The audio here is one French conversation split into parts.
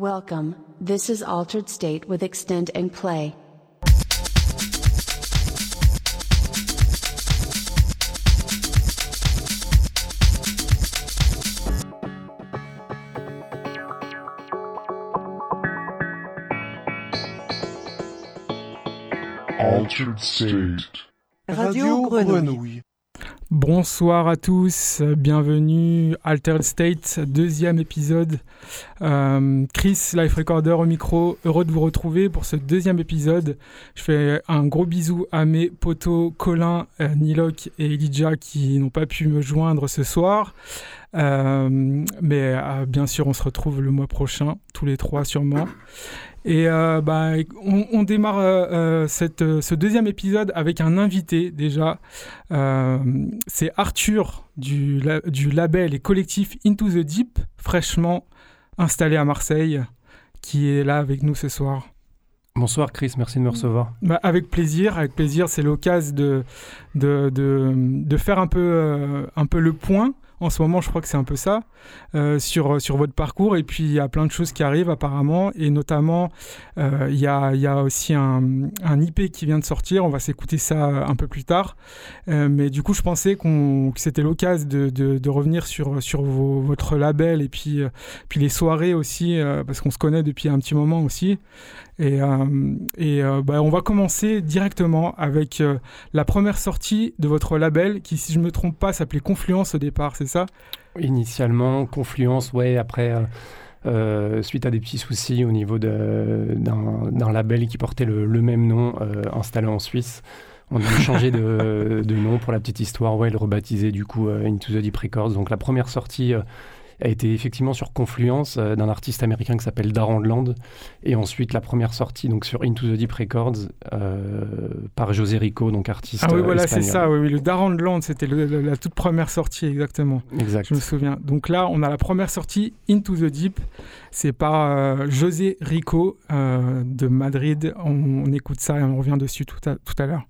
Welcome, this is Altered State with Extend and Play. Altered State. Radio Grenouille. Bonsoir à tous, bienvenue Altered State, deuxième épisode. Euh, Chris, Life Recorder au micro, heureux de vous retrouver pour ce deuxième épisode. Je fais un gros bisou à mes potos Colin, euh, et Elijah qui n'ont pas pu me joindre ce soir. Euh, mais euh, bien sûr, on se retrouve le mois prochain, tous les trois sûrement. Et euh, bah, on, on démarre euh, euh, cette, euh, ce deuxième épisode avec un invité déjà. Euh, c'est Arthur du, la- du label et collectif Into the Deep, fraîchement installé à Marseille, qui est là avec nous ce soir. Bonsoir Chris, merci de me recevoir. Bah, avec plaisir, avec plaisir, c'est l'occasion de, de, de, de faire un peu, un peu le point. En ce moment, je crois que c'est un peu ça, euh, sur, sur votre parcours. Et puis, il y a plein de choses qui arrivent apparemment. Et notamment, euh, il y, a, aussi un, IP qui vient de sortir. On va s'écouter ça un peu plus tard. Euh, mais du coup, je pensais que c'était l'occasion de, revenir sur, votre label et puis, euh, les soirées aussi, euh, parce qu'on se connaît depuis un petit moment aussi. Et, euh, et euh, bah, on va commencer directement avec euh, la première sortie de votre label qui, si je ne me trompe pas, s'appelait Confluence au départ, c'est ça? Initialement, Confluence, ouais, après, suite à des petits soucis au niveau d'un label qui portait le, le même nom, installé en Suisse, on a dû changer de, de nom pour la petite histoire, ouais, le rebaptiser du coup Into the Deep Records. Donc la première sortie a été effectivement sur Confluence euh, d'un artiste américain qui s'appelle Darren Land, et ensuite la première sortie donc sur Into the Deep Records euh, par José Rico, donc artiste Ah oui, voilà, c'est ça. Oui, oui, le de Land, c'était la toute première sortie, exactement. Exact. Je me souviens. Donc là, on a la première sortie, Into the Deep. C'est par euh, José Rico de Madrid. On, on écoute ça et on revient dessus tout à, tout à l'heure.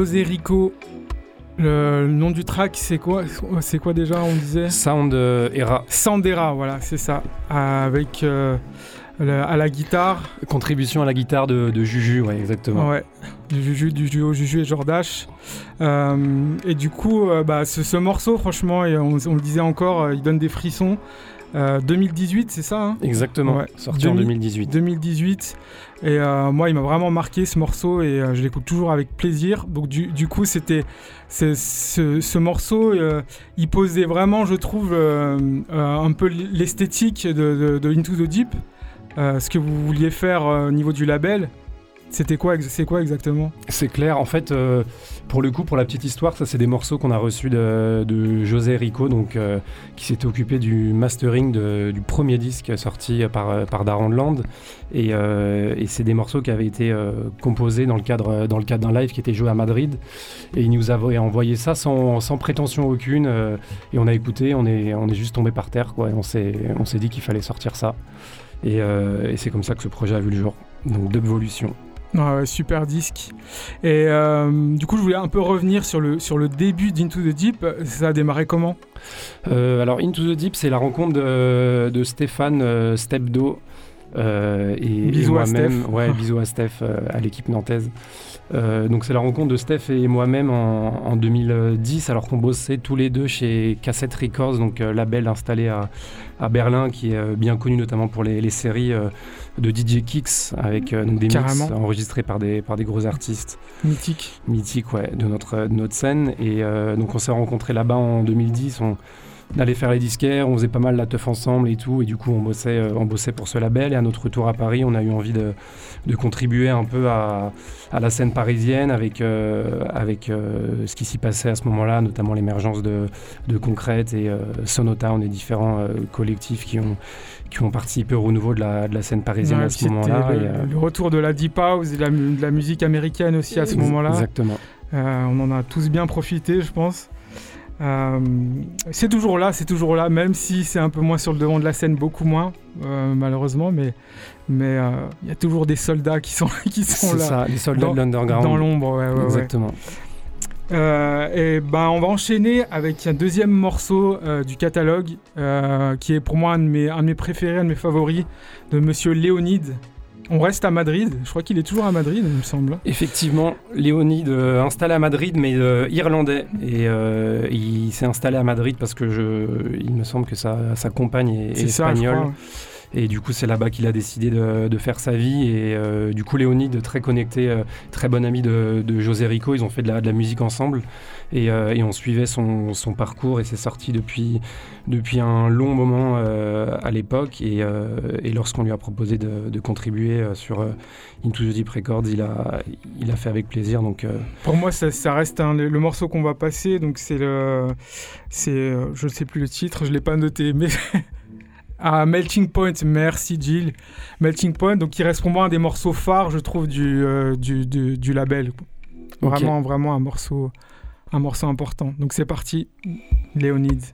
José Rico. Le, nom du track, c'est quoi C'est quoi déjà On disait Sound Era. Sandera, voilà, c'est ça. Avec à la guitare. Contribution à la guitare de, Juju, ouais, exactement. Ouais, du Juju, du duo Juju et Jordache. Euh, et du coup, euh, bah, ce, morceau, franchement, et on, le disait encore, euh, il donne des frissons. 2018, c'est ça hein? Exactement, sorti en 2018. 2018. Et moi, il m'a vraiment marqué ce morceau et je l'écoute toujours avec plaisir. Donc, du, coup, c'était ce, morceau, il posait vraiment, je trouve, un peu l'esthétique de, de, Into the Deep. Euh, ce que vous vouliez faire euh, au niveau du label. C'était quoi, exactement? C'est clair. En fait, euh, pour le coup, pour la petite histoire, ça c'est des morceaux qu'on a reçus de, José Rico, donc qui s'était occupé du mastering du premier disque sorti par par Darren Land. Et, c'est des morceaux qui avaient été composés dans le cadre d'un live qui était joué à Madrid. Et il nous avait envoyé ça sans, prétention aucune. et on a écouté, on est juste tombé par terre, quoi. On s'est dit qu'il fallait sortir ça. Euh, et, c'est comme ça que ce projet a vu le jour. Donc d'Evolution. Ah super disque. Et euh, du coup, je voulais un peu revenir sur le, sur le début d'Into the Deep. Ça a démarré comment? Euh, Alors, Into the Deep, c'est la rencontre de, de Stéphane Stepdo et, moi-même. Ouais, bisous à Steph, à l'équipe nantaise. Euh, donc c'est la rencontre de Steph et moi-même en, 2010 alors qu'on bossait tous les deux chez Cassette Records, donc euh, label installé à, Berlin qui est euh, bien connu notamment pour les, séries de DJ Kicks avec donc des mix enregistrés par des, par des gros artistes. Mythique. Mythique, ouais, de notre, de notre scène. Et donc on s'est rencontrés là-bas en 2010. On, d'aller faire les disquaires, on faisait pas mal la teuf ensemble et tout, et du coup on bossait, euh, on bossait pour ce label. Et à notre retour à Paris, on a eu envie de, contribuer un peu à, la scène parisienne avec, euh, avec euh, ce qui s'y passait à ce moment-là, notamment l'émergence de, de Concrète et Sonota. On est différents collectifs qui ont, qui ont participé au renouveau de la, de la scène parisienne à ce moment-là. Le, retour de la deep house et de la, de la musique américaine aussi à ce moment-là. Exactement. on en a tous bien profité, je pense. Euh, c'est toujours là, c'est toujours là, même si c'est un peu moins sur le devant de la scène, beaucoup moins, euh, malheureusement, mais mais euh, il y a toujours des soldats qui sont qui sont là. ça, les soldats de l'underground. Dans l'ombre, ouais, Exactement. et ben on va enchaîner avec un deuxième morceau du catalogue qui est pour moi un de mes un de mes préférés, un de mes favoris de Monsieur Léonide. On reste à Madrid. Je crois qu'il est toujours à Madrid, il me semble. Effectivement, Léonide euh, installé à Madrid, mais euh, irlandais. Et euh, il s'est installé à Madrid parce que je, il me semble que sa, compagne est, espagnole. Et du coup, c'est là-bas qu'il a décidé de, faire sa vie. Et euh, du coup, Léonide, très connecté, euh, très bon ami de, José Rico, ils ont fait de la, musique ensemble. Euh, et, on suivait son, parcours et c'est sorti depuis, depuis un long moment à l'époque. Et, lorsqu'on lui a proposé de, contribuer sur Into the Deep Records, il a, il a fait avec plaisir. Donc, Pour moi, ça, reste le morceau qu'on va passer. Donc, c'est le. C'est, je ne sais plus le titre, je ne l'ai pas noté, mais. à Melting Point, merci Jill. Melting Point, donc qui reste pour moi un des morceaux phares, je trouve, du, euh, du, du, label. Vraiment, vraiment un morceau, un morceau important. Donc c'est parti, Léonides.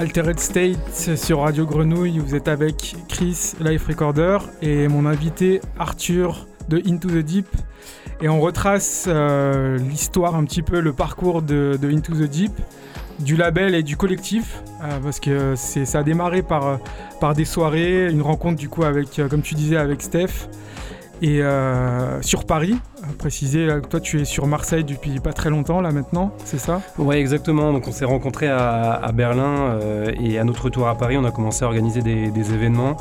Altered State sur Radio Grenouille, vous êtes avec Chris, Life Recorder, et mon invité Arthur de Into the Deep. Et on retrace euh, l'histoire, un petit peu le parcours de, Into the Deep, du label et du collectif, euh, parce que ça a démarré par, par des soirées, une rencontre du coup avec, euh, comme tu disais, avec Steph. Et euh, sur Paris, préciser, toi tu es sur Marseille depuis pas très longtemps là maintenant, c'est ça? Ouais exactement, donc on s'est rencontrés à, Berlin euh, et à notre retour à Paris on a commencé à organiser des, événements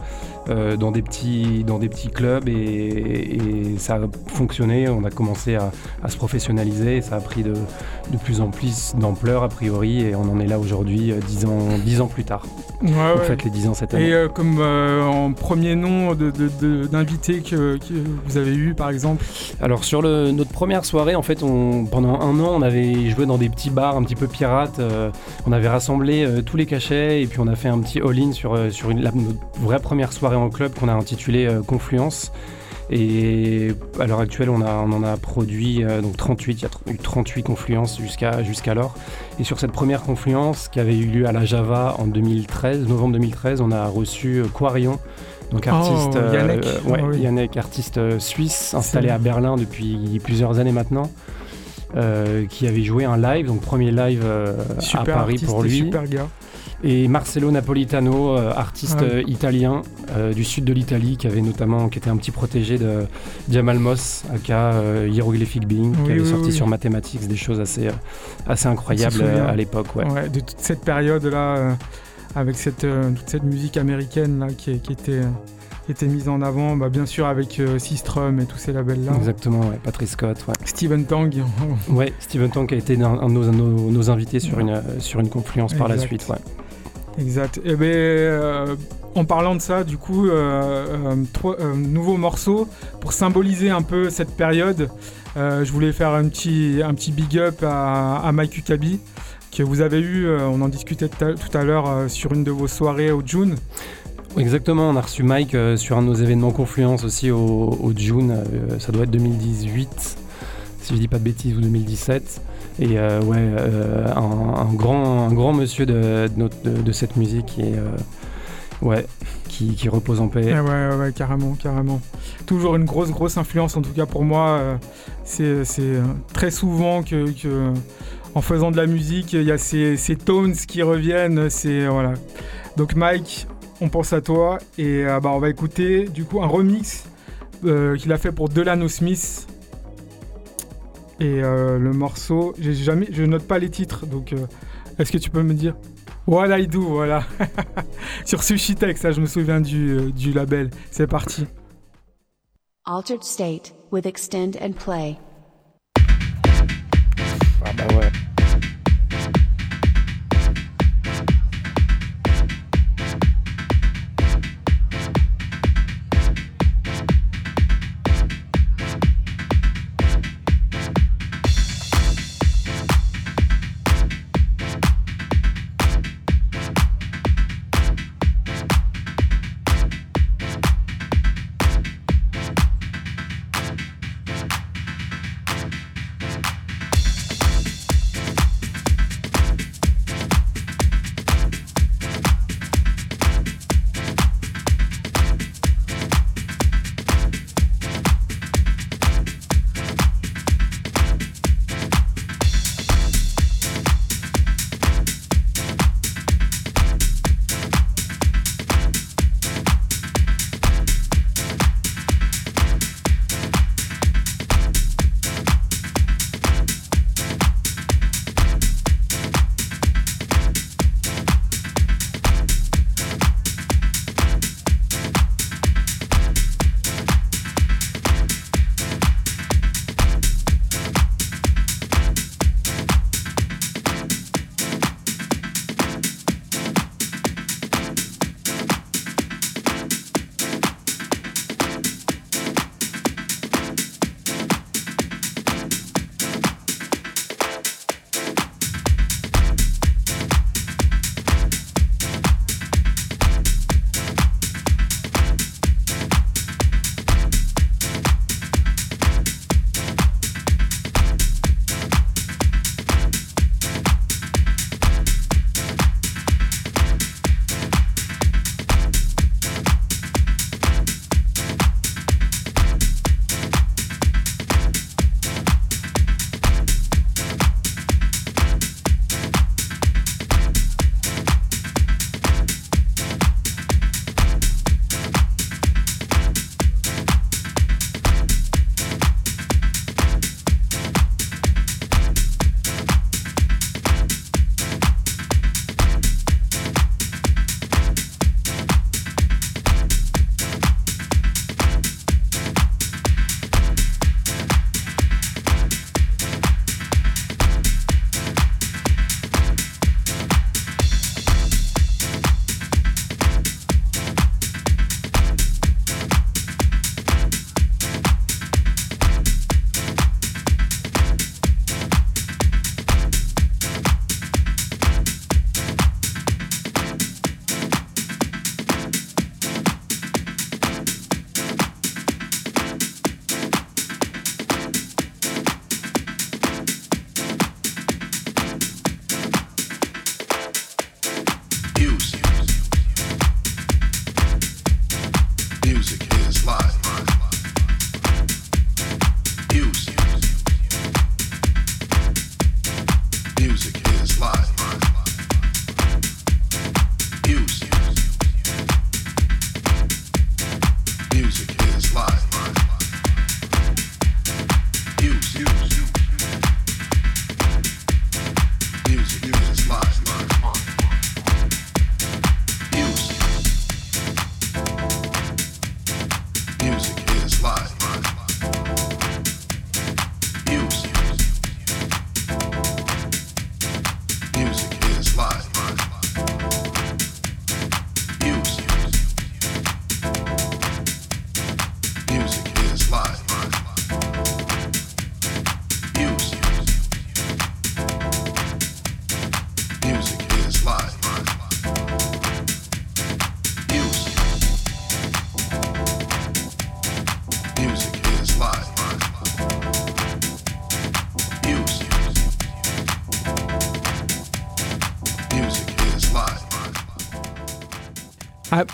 euh, dans, des petits, dans des petits clubs et, ça a fonctionné, on a commencé à, se professionnaliser et ça a pris de, de plus en plus d'ampleur a priori et on en est là aujourd'hui dix ans, dix ans plus tard. Ouais, on fait les dix ans cette année. Et comme en premier nom d'invité que vous avez eu par exemple? Alors sur notre première soirée, en fait, pendant un an, on avait joué dans des petits bars un petit peu pirates. Euh, on avait rassemblé euh, tous les cachets et puis on a fait un petit all-in sur, euh, sur notre vraie première soirée en club qu'on a intitulée Confluence. Et à l'heure actuelle, on, en a produit donc 38, il y a eu 38 confluences jusqu'à jusqu'alors. Et sur cette première confluence qui avait eu lieu à la Java en 2013, novembre 2013, on a reçu Quarion, donc oh, artiste, Yannick. Euh, ah artiste euh, suisse installé à Berlin depuis plusieurs années maintenant. Euh, qui avait joué un live, donc premier live à Paris pour lui. Super gars. Et Marcello Napolitano, artiste ah italien du sud de l'Italie, qui avait notamment, qui était un petit protégé de Jamal Moss, aka Hieroglyphic Being, qui avait sorti sur Mathematics des choses assez, assez incroyables à l'époque. Ouais. de toute cette période-là avec cette, euh, toute cette musique américaine là, qui, était, était mise en avant, bah, bien sûr avec euh, Systrum et tous ces labels-là. Exactement, ouais. Patrick Scott. Ouais. Stephen Tang. ouais, Stephen Tang a été un, de nos, nos, invités sur, une, sur une confluence par la suite. Ouais. Exact. Et eh ben, euh, en parlant de ça, du coup, trois nouveaux morceaux pour symboliser un peu cette période. je voulais faire un petit, un petit big up à, à Mike Ukabi que vous avez eu, euh, on en discutait tout à l'heure euh, sur une de vos soirées au June. Exactement, on a reçu Mike euh, sur un de nos événements Confluence aussi au, June, ça doit être 2018, si je dis pas de bêtises, ou 2017. Et ouais, un, grand, un grand monsieur de, de, cette musique et ouais, qui, qui, repose en paix. Ouais, ouais, ouais, carrément, carrément. Toujours une grosse, grosse influence, en tout cas pour moi. c'est très souvent que, que en faisant de la musique, il y a ces, tones qui reviennent. C'est voilà. Donc Mike, on pense à toi et euh, bah, on va écouter du coup un remix euh, qu'il a fait pour Delano Smith. Et euh, le morceau, j'ai jamais, je note pas les titres, donc est-ce que tu peux me dire? What I Do, voilà. Sur Sushi ça je me souviens du, du label. C'est parti. Altered State with Extend and Play. Ah bah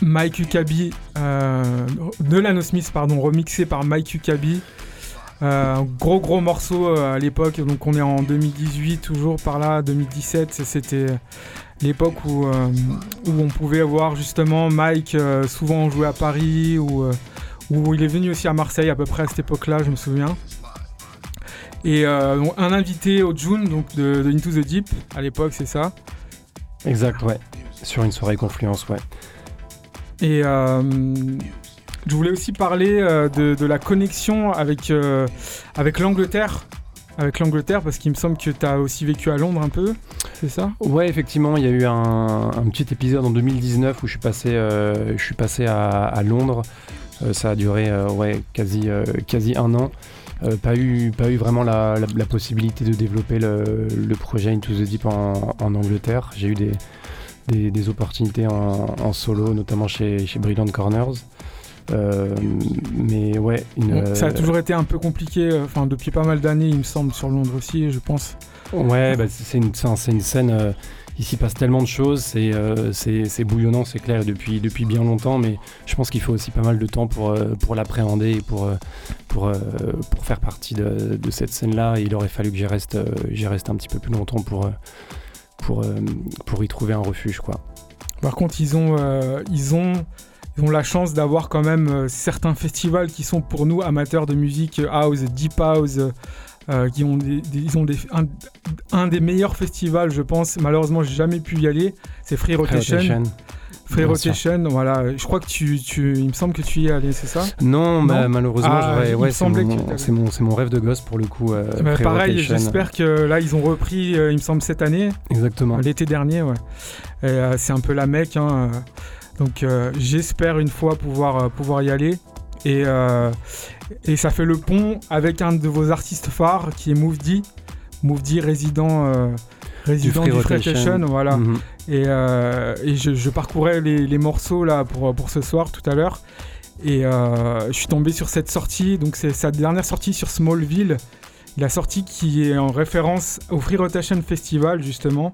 Mike Ukabi, euh, de Lano Smith, pardon, remixé par Mike Ukabi. Euh, gros gros morceau euh, à l'époque, donc on est en 2018 toujours par là, 2017, c'était l'époque où, euh, où on pouvait avoir justement Mike souvent jouer à Paris ou où il est venu aussi à Marseille à peu près à cette époque-là, je me souviens. Et un invité au June donc de Into the Deep à l'époque, c'est ça? Exact, ouais. Sur une soirée Confluence, ouais. Et euh, je voulais aussi parler euh, de, la connexion avec, euh, avec l'Angleterre. Avec l'Angleterre, parce qu'il me semble que tu as aussi vécu à Londres un peu, c'est ça? Ouais, effectivement, il y a eu un, petit épisode en 2019 où je suis passé, je suis passé à, Londres. Ça a duré ouais, quasi, quasi un an. Pas, eu, pas eu vraiment la, possibilité de développer le, le projet Into the Deep en, en Angleterre. J'ai eu des, des, des opportunités en, en solo, notamment chez, chez Brilliant Corners. Euh, mais ouais, une, Ça a euh, toujours été un peu compliqué, euh, enfin depuis pas mal d'années, il me semble, sur Londres aussi, je pense. Ouais, bah, c'est une, une scène. euh, il s'y passe tellement de choses, c'est euh, bouillonnant, c'est clair, depuis, depuis bien longtemps, mais je pense qu'il faut aussi pas mal de temps pour, pour l'appréhender et pour, pour, pour faire partie de, de cette scène-là. Il aurait fallu que j'y reste, reste un petit peu plus longtemps pour, euh, pour, euh, pour y trouver un refuge, quoi. Par contre, ils ont, euh, ils ont, la chance d'avoir quand même euh, certains festivals qui sont pour nous amateurs de musique house, deep house, euh, qui ont des, des- ils ont des, un, un des meilleurs festivals, je pense. Malheureusement, j'ai jamais pu y aller. C'est Free Rotation. Rotation. Free bien sûr. Rotation, voilà. Je crois que tu, tu, il me semble que tu y es allé, c'est ça? Non, bah, malheureusement, Ah, ouais, c'est mon, mon, rêve de gosse pour le coup. euh, Bah, Free Pareil, j'espère que là, ils ont repris, euh, il me semble, cette année. Exactement. L'été dernier, ouais. Euh, c'est un peu la mecque. hein. Donc j'espère une fois pouvoir, pouvoir y aller. Et, euh, et ça fait le pont avec un de vos artistes phares qui est Mouvdi. Mouvdi, résident, euh, résident Free du, Free Rotation. Rotation, voilà. Mhm. Et, euh, et je, je parcourais les, les morceaux là pour, pour ce soir tout à l'heure. Et je suis tombé sur cette sortie. Donc c'est sa dernière sortie sur Smallville. La sortie qui est en référence au Free Rotation Festival justement.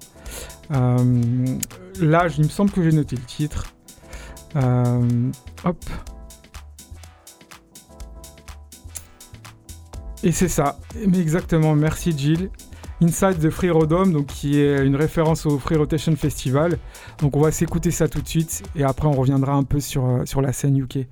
Là, il me semble que j'ai noté le titre. Hop. Et c'est ça. Mais exactement. Merci Jill. Inside the Free Rodom, donc qui est une référence au Free Rotation Festival. Donc on va s'écouter ça tout de suite et après on reviendra un peu sur, euh, sur la scène UK.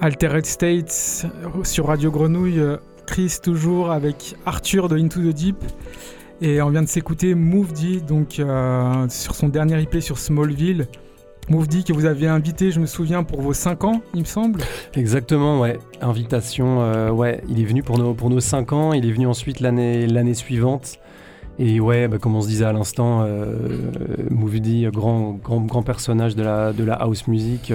Altered States sur Radio Grenouille. Chris toujours avec Arthur de Into the Deep. Et on vient de s'écouter Move donc euh, sur son dernier IP sur Smallville. Move que vous aviez invité, je me souviens, pour vos 5 ans, il me semble. Exactement, ouais. Invitation, euh, ouais. Il est venu pour nos, pour nos 5 ans, il est venu ensuite l'année suivante. Et ouais, bah, comme on se disait à l'instant, euh, grand, grand, grand personnage de la, de la house music.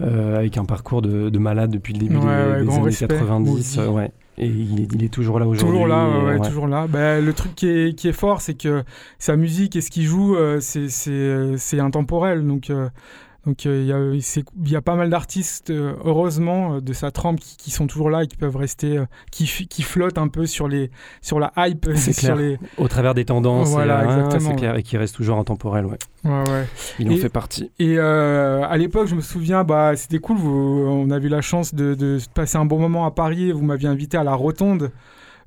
Euh, euh, avec un parcours de, malade depuis le début des, années 90. ouais. Et il est, toujours là aujourd'hui. Toujours là, ouais, toujours là. Bah, le truc qui est, qui est fort, c'est que sa musique et ce qu'il joue, euh, c'est intemporel. Donc, euh, donc euh, il y, a pas mal d'artistes, euh, heureusement, euh, de sa trempe qui, sont toujours là et qui peuvent rester, qui, qui flottent un peu sur, les, sur la hype. Sur les... Au travers des tendances. Voilà, exactement. Clair, et qui reste toujours intemporel, ouais. Ouais, ouais. Il en fait partie. Et à l'époque, je me souviens, bah, c'était cool. on a eu la chance de, de, passer un bon moment à Paris. Vous m'aviez invité à la Rotonde.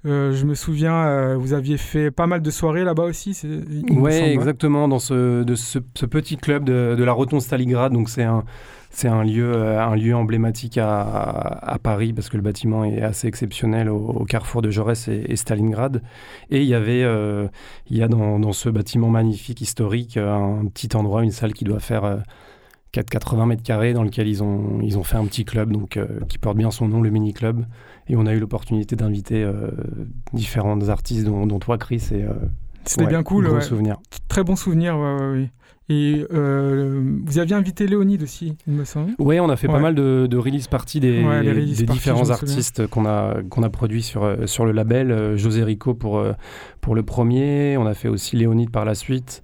Euh, je me souviens, euh, vous aviez fait pas mal de soirées là-bas aussi. Oui, hein. exactement, dans ce, de ce, petit club de, la Rotonde Stalingrad. Donc c'est un, c'est un lieu, euh, un lieu emblématique à, à, Paris parce que le bâtiment est assez exceptionnel au, carrefour de Jaurès et, Stalingrad. Et il y avait, il y a dans, dans, ce bâtiment magnifique historique un petit endroit, une salle qui doit faire 480 mètres carrés dans lequel ils ont, ils ont fait un petit club donc, qui porte bien son nom, le Mini Club. Et on a eu l'opportunité d'inviter euh, différents artistes, dont, toi, Chris. Et, euh, C'était bien cool. Bon souvenir. Très bon souvenir, oui. Et euh, vous aviez invité Léonide aussi, il me semble. Oui, on a fait pas mal de, de release parties des, des différents artistes qu'on a, qu'on a produits sur, sur le label. José Rico pour, pour le premier, on a fait aussi Léonide par la suite.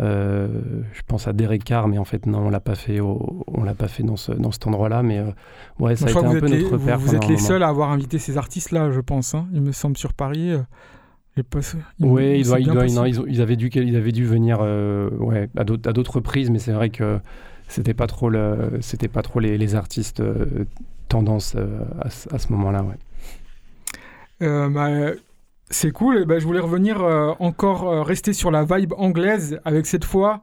Euh, je pense à Derek Carr, mais en fait non, on l'a pas fait, on l'a pas fait dans, ce, dans cet endroit-là. Mais euh, ouais, ça a été un peu notre père. Vous, êtes les seuls à avoir invité ces artistes-là, je pense. Hein. il me semble sur Paris. Euh, oui, il il ils, avaient dû, ils avaient dû venir, ouais, à d'autres reprises, mais c'est vrai que c'était pas trop, le, c'était pas trop les, les artistes tendance à, à, ce moment-là, ouais. Bah, c'est cool. Et ben, je voulais revenir euh, encore euh, rester sur la vibe anglaise avec cette fois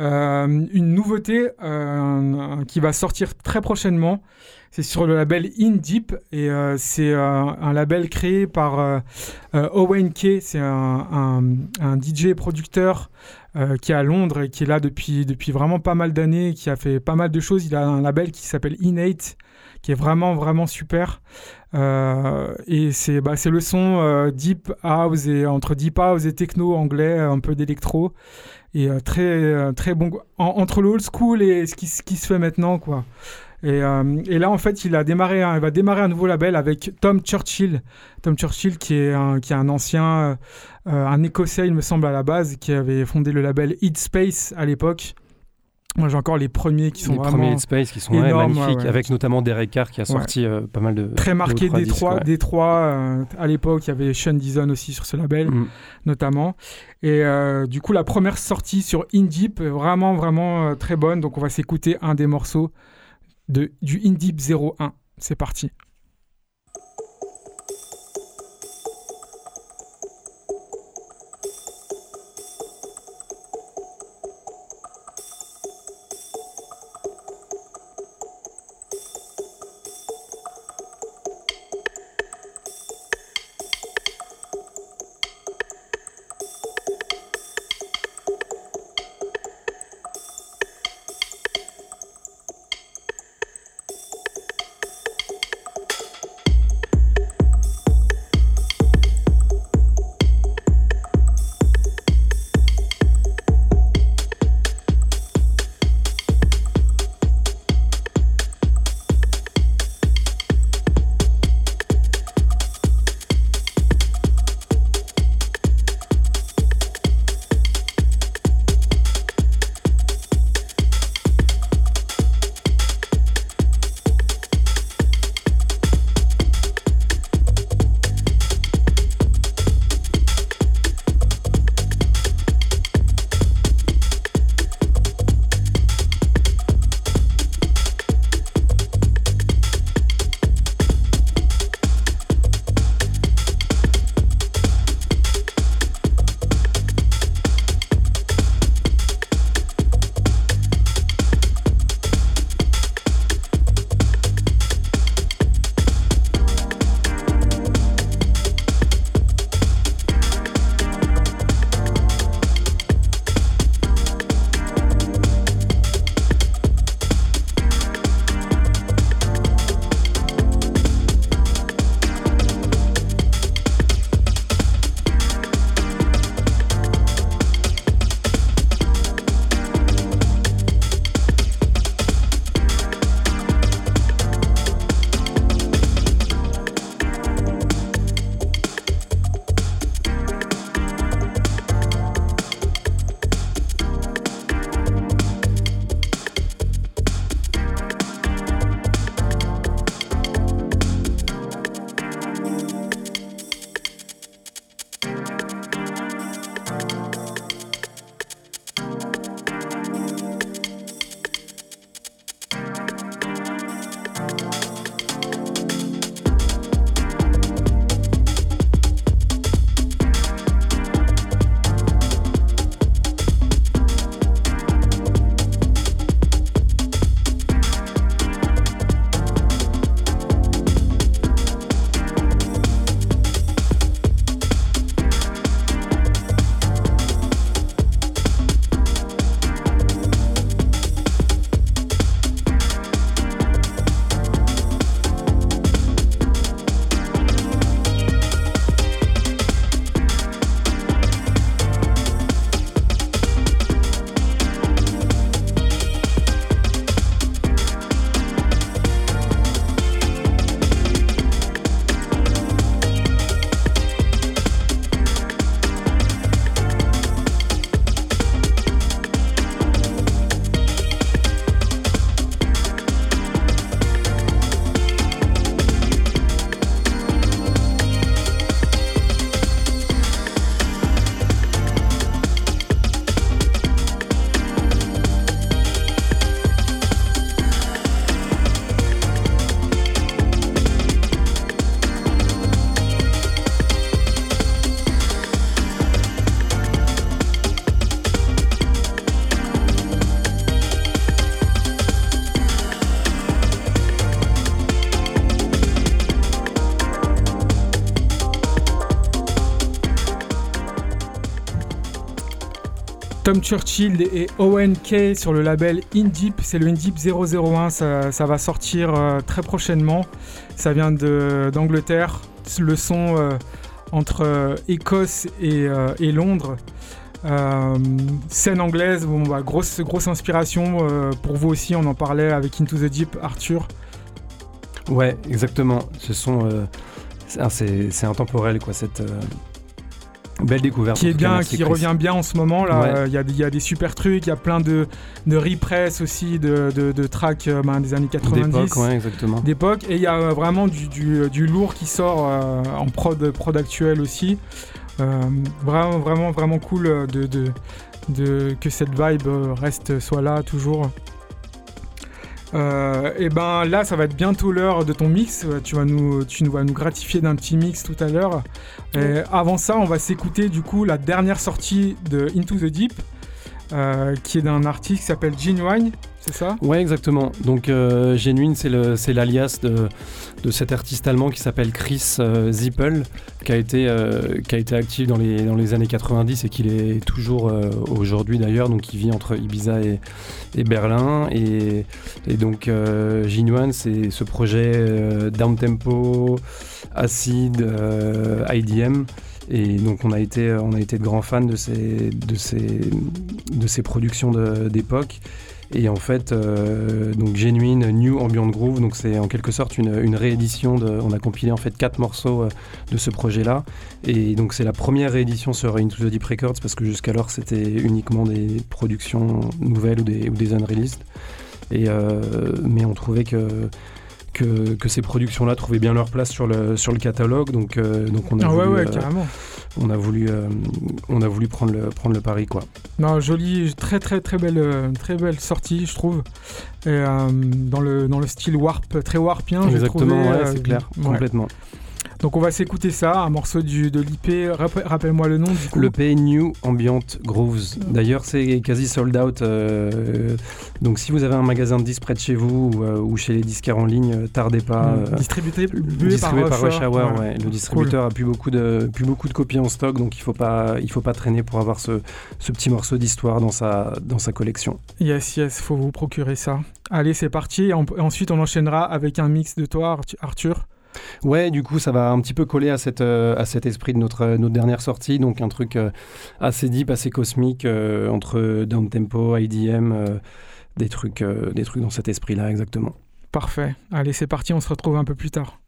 euh, une nouveauté qui va sortir très prochainement. C'est sur le label In Deep et c'est un label créé par Owen Kay. C'est un, DJ producteur qui est à Londres et qui est là depuis, depuis vraiment pas mal d'années, qui a fait pas mal de choses. Il a un label qui s'appelle Innate qui est vraiment vraiment super. Euh, et c'est bah, le son euh, deep house et entre deep house et techno anglais, un peu d'électro et euh, très très bon entre le old school et ce qui, ce qui se fait maintenant quoi. Et, et, là, en fait, il a démarré, il va démarrer un nouveau label avec Tom Churchill. Tom Churchill, qui est un, qui est un ancien, un Écossais, il me semble à la base, qui avait fondé le label Heat Space à l'époque. Moi, j'ai encore les premiers qui sont les vraiment premiers Space qui sont magnifiques, avec notamment Derek Carr qui a sorti euh, pas mal de très marqué des trois, des trois euh, à l'époque. Il y avait Sean Dizon aussi sur ce label, mm. notamment. Et euh, du coup, la première sortie sur Indeep, vraiment vraiment très bonne. Donc, on va s'écouter un des morceaux de du Indeep 01. C'est parti. Churchill et Owen Kay sur le label Indip. C'est le Indip 001, ça, va sortir euh, très prochainement. Ça vient d'Angleterre. Le son euh, entre euh, Écosse et, Londres. scène anglaise, bon, bah, grosse, grosse inspiration pour vous aussi. On en parlait avec Into the Deep, Arthur. Ouais, exactement. Ce sont, c'est intemporel quoi cette Belle découverte. Qui est bien, qui revient bien en ce moment. Là, il y, a, des super trucs. Il y a plein de, de repress aussi de, de, tracks euh, ben, des années 90. D'époque, ouais, exactement. D'époque. Et il y a vraiment du, du, lourd qui sort euh, en prod, prod actuel aussi. Euh, vraiment, vraiment, vraiment cool de, de, que cette vibe reste soit là toujours. Euh, et ben là, ça va être bientôt l'heure de ton mix. Tu vas nous, tu vas nous gratifier d'un petit mix tout à l'heure. Avant ça, on va s'écouter du coup la dernière sortie de Into the Deep, euh, qui est d'un artiste qui s'appelle Genuine c'est ça? Ouais, exactement. Donc euh, Genuine, c'est l'alias de, cet artiste allemand qui s'appelle Chris euh, Zippel, qui a été, euh, actif dans les, années 90 et qui est toujours euh, aujourd'hui d'ailleurs. Donc il vit entre Ibiza et, Berlin. Et, donc Genuine, c'est ce projet down tempo, acide, IDM. Et donc on a été, on a été de grands fans de ces productions d'époque. Et en fait, euh, donc Genuine New Ambient Groove, donc c'est en quelque sorte une, réédition. De, on a compilé en fait quatre morceaux euh, de ce projet-là. Et donc c'est la première réédition sur Into the Deep Records parce que jusqu'alors c'était uniquement des productions nouvelles ou des, ou des unreleased. Et, euh, mais on trouvait que que, que, ces productions-là trouvaient bien leur place sur le, sur le catalogue. Donc, donc on a ah voulu, ouais, ouais, carrément on a voulu, euh, on a voulu prendre, le, prendre le pari. Quoi. Non, jolie, très très très belle, euh, très belle sortie, je trouve. Et, euh, dans, le, dans le style warp, très warpien. Exactement, c'est clair, complètement. Donc on va s'écouter ça, un morceau du, de l'IP. Rappelle-moi le nom du coup. Le P New Ambient Grooves. D'ailleurs, c'est quasi sold out. Euh, donc si vous avez un magasin de disques près de chez vous ou, euh, chez les disquaires en ligne, euh, tardez pas. distribué, distribué, par, Rush Hour. Ouais. Le distributeur a plus beaucoup de plus beaucoup de copies en stock, donc il faut pas il faut pas traîner pour avoir ce, ce petit morceau d'histoire dans sa dans sa collection. Yes, yes, faut vous procurer ça. Allez, c'est parti. ensuite, on enchaînera avec un mix de toi, Arthur. Ouais, du coup, ça va un petit peu coller à, cette, euh, à cet esprit de notre, euh, notre dernière sortie. Donc, un truc euh, assez deep, assez cosmique, entre down tempo, IDM, des, trucs, des trucs dans cet esprit-là, exactement. Parfait. Allez, c'est parti, on se retrouve un peu plus tard.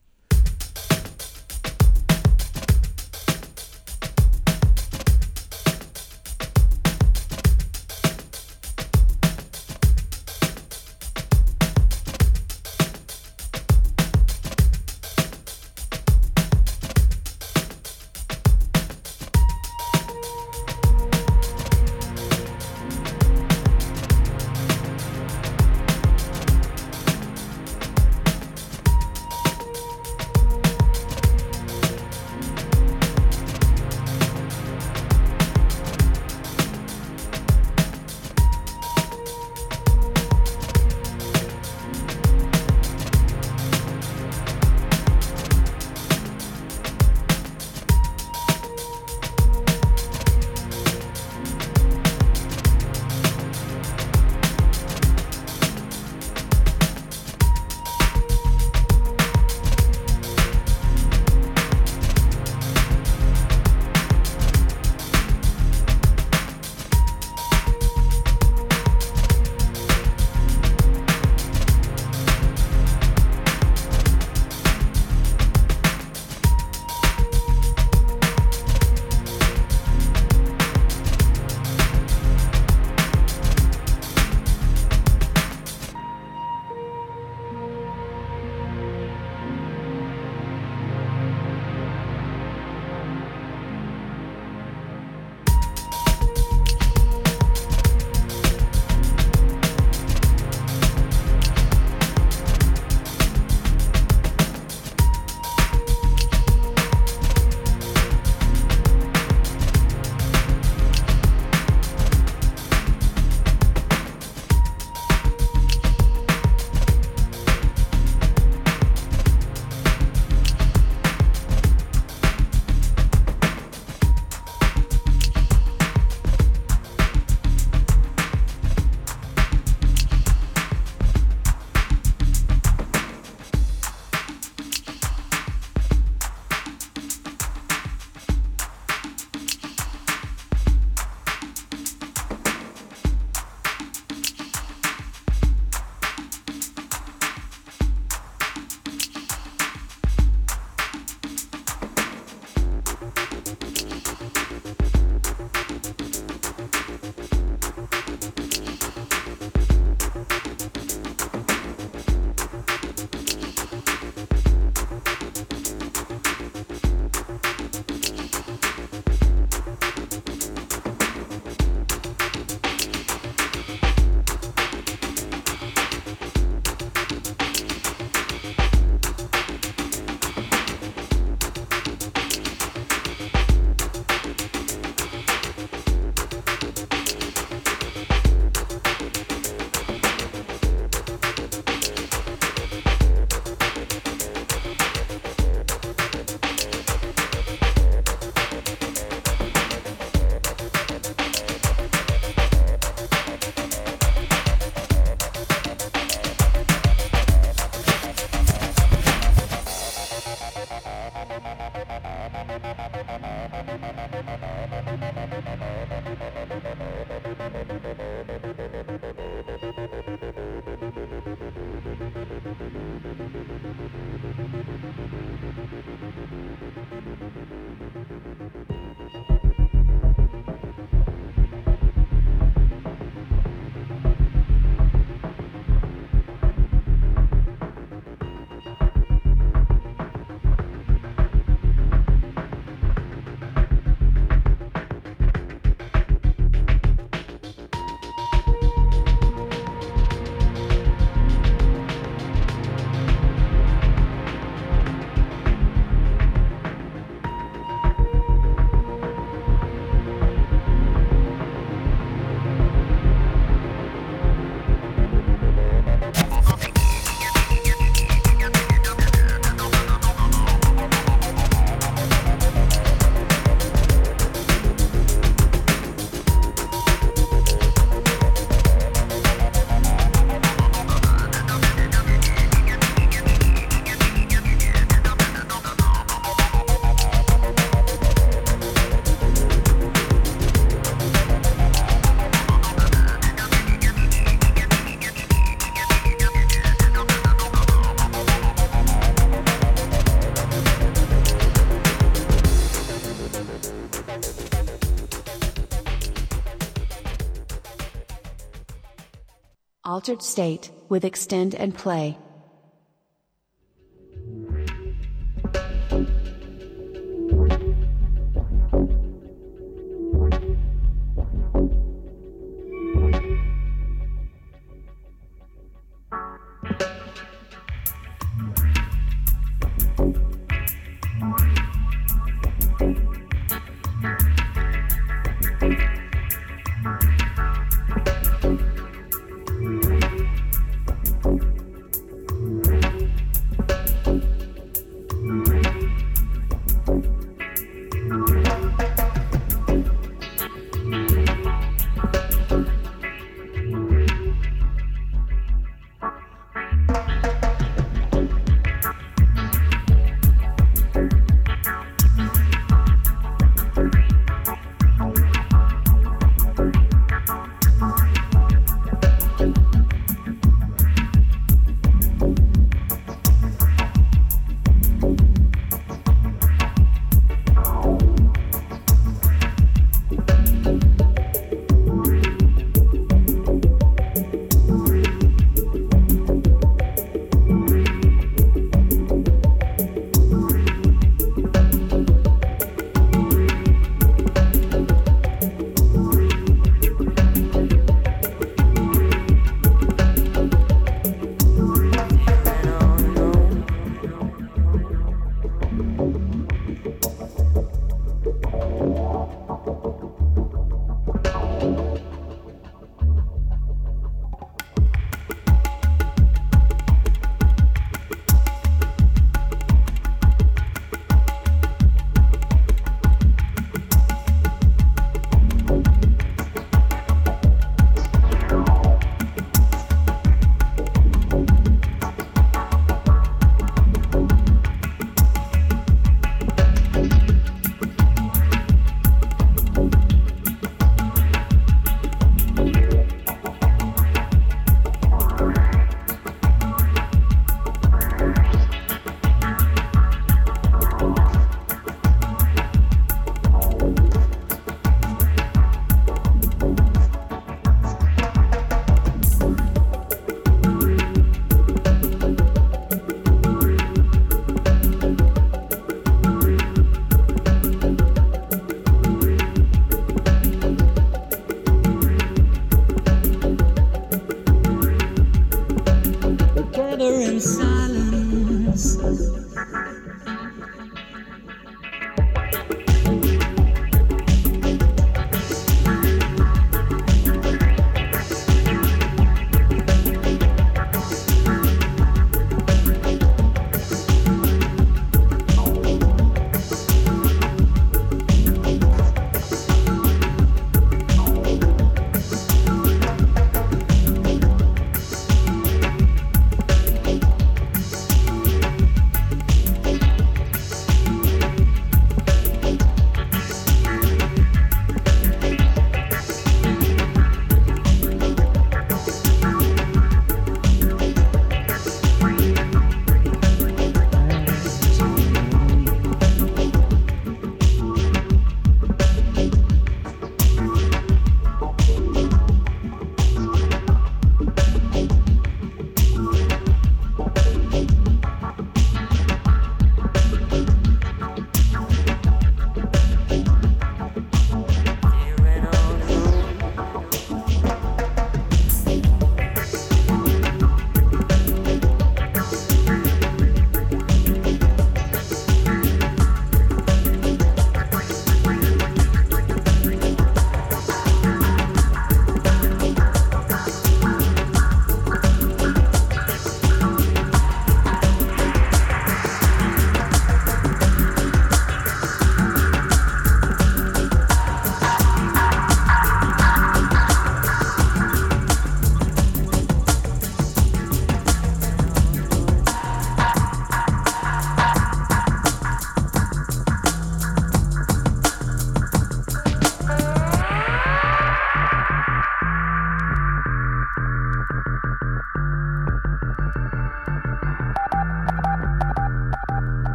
Altered State, with Extend and Play.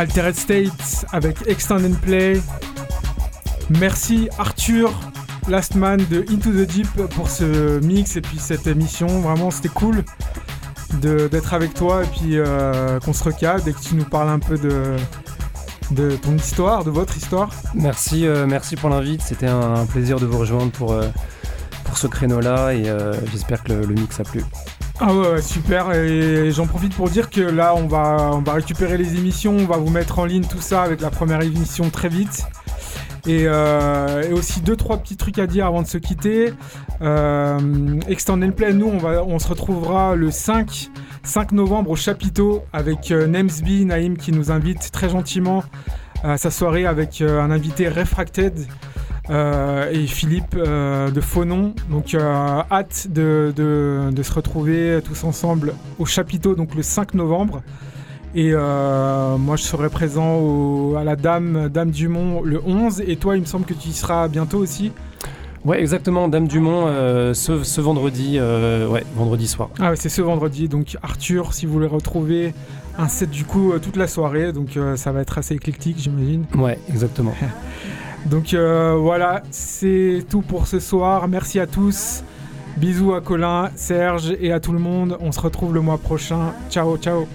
Altered State avec Extend and Play. Merci Arthur, Last Man de Into the Deep pour ce mix et puis cette émission. Vraiment, c'était cool d'être avec toi et puis euh, qu'on se recade et que tu nous parles un peu de, ton histoire, de votre histoire. Merci, euh, merci pour l'invite. C'était un, plaisir de vous rejoindre pour, euh, pour ce créneau-là et j'espère que le, mix a plu. Ah ouais, super. Et j'en profite pour dire que là, on va, on va récupérer les émissions, on va vous mettre en ligne tout ça avec la première émission très vite. Euh, et, aussi deux trois petits trucs à dire avant de se quitter. Euh, Extended Play, nous on, va, on se retrouvera le 5, 5 novembre au chapiteau avec euh, Nemsby Naïm qui nous invite très gentiment à sa soirée avec euh, un invité Refracted. Et Philippe de Faunon. Donc hâte de, de, se retrouver tous ensemble au chapiteau donc le 5 novembre. Et euh, moi, je serai présent à la Dame, Dame Dumont le 11. Et toi, il me semble que tu y seras bientôt aussi. Ouais, exactement, Dame Dumont, euh, ce, vendredi, euh, ouais, vendredi soir. Ah ouais, c'est ce vendredi. Donc Arthur, si vous voulez retrouver un set du coup toute la soirée, donc ça va être assez éclectique, j'imagine. Ouais, exactement. Donc euh, voilà, c'est tout pour ce soir. Merci à tous. Bisous à Colin, Serge et à tout le monde. On se retrouve le mois prochain. Ciao, ciao.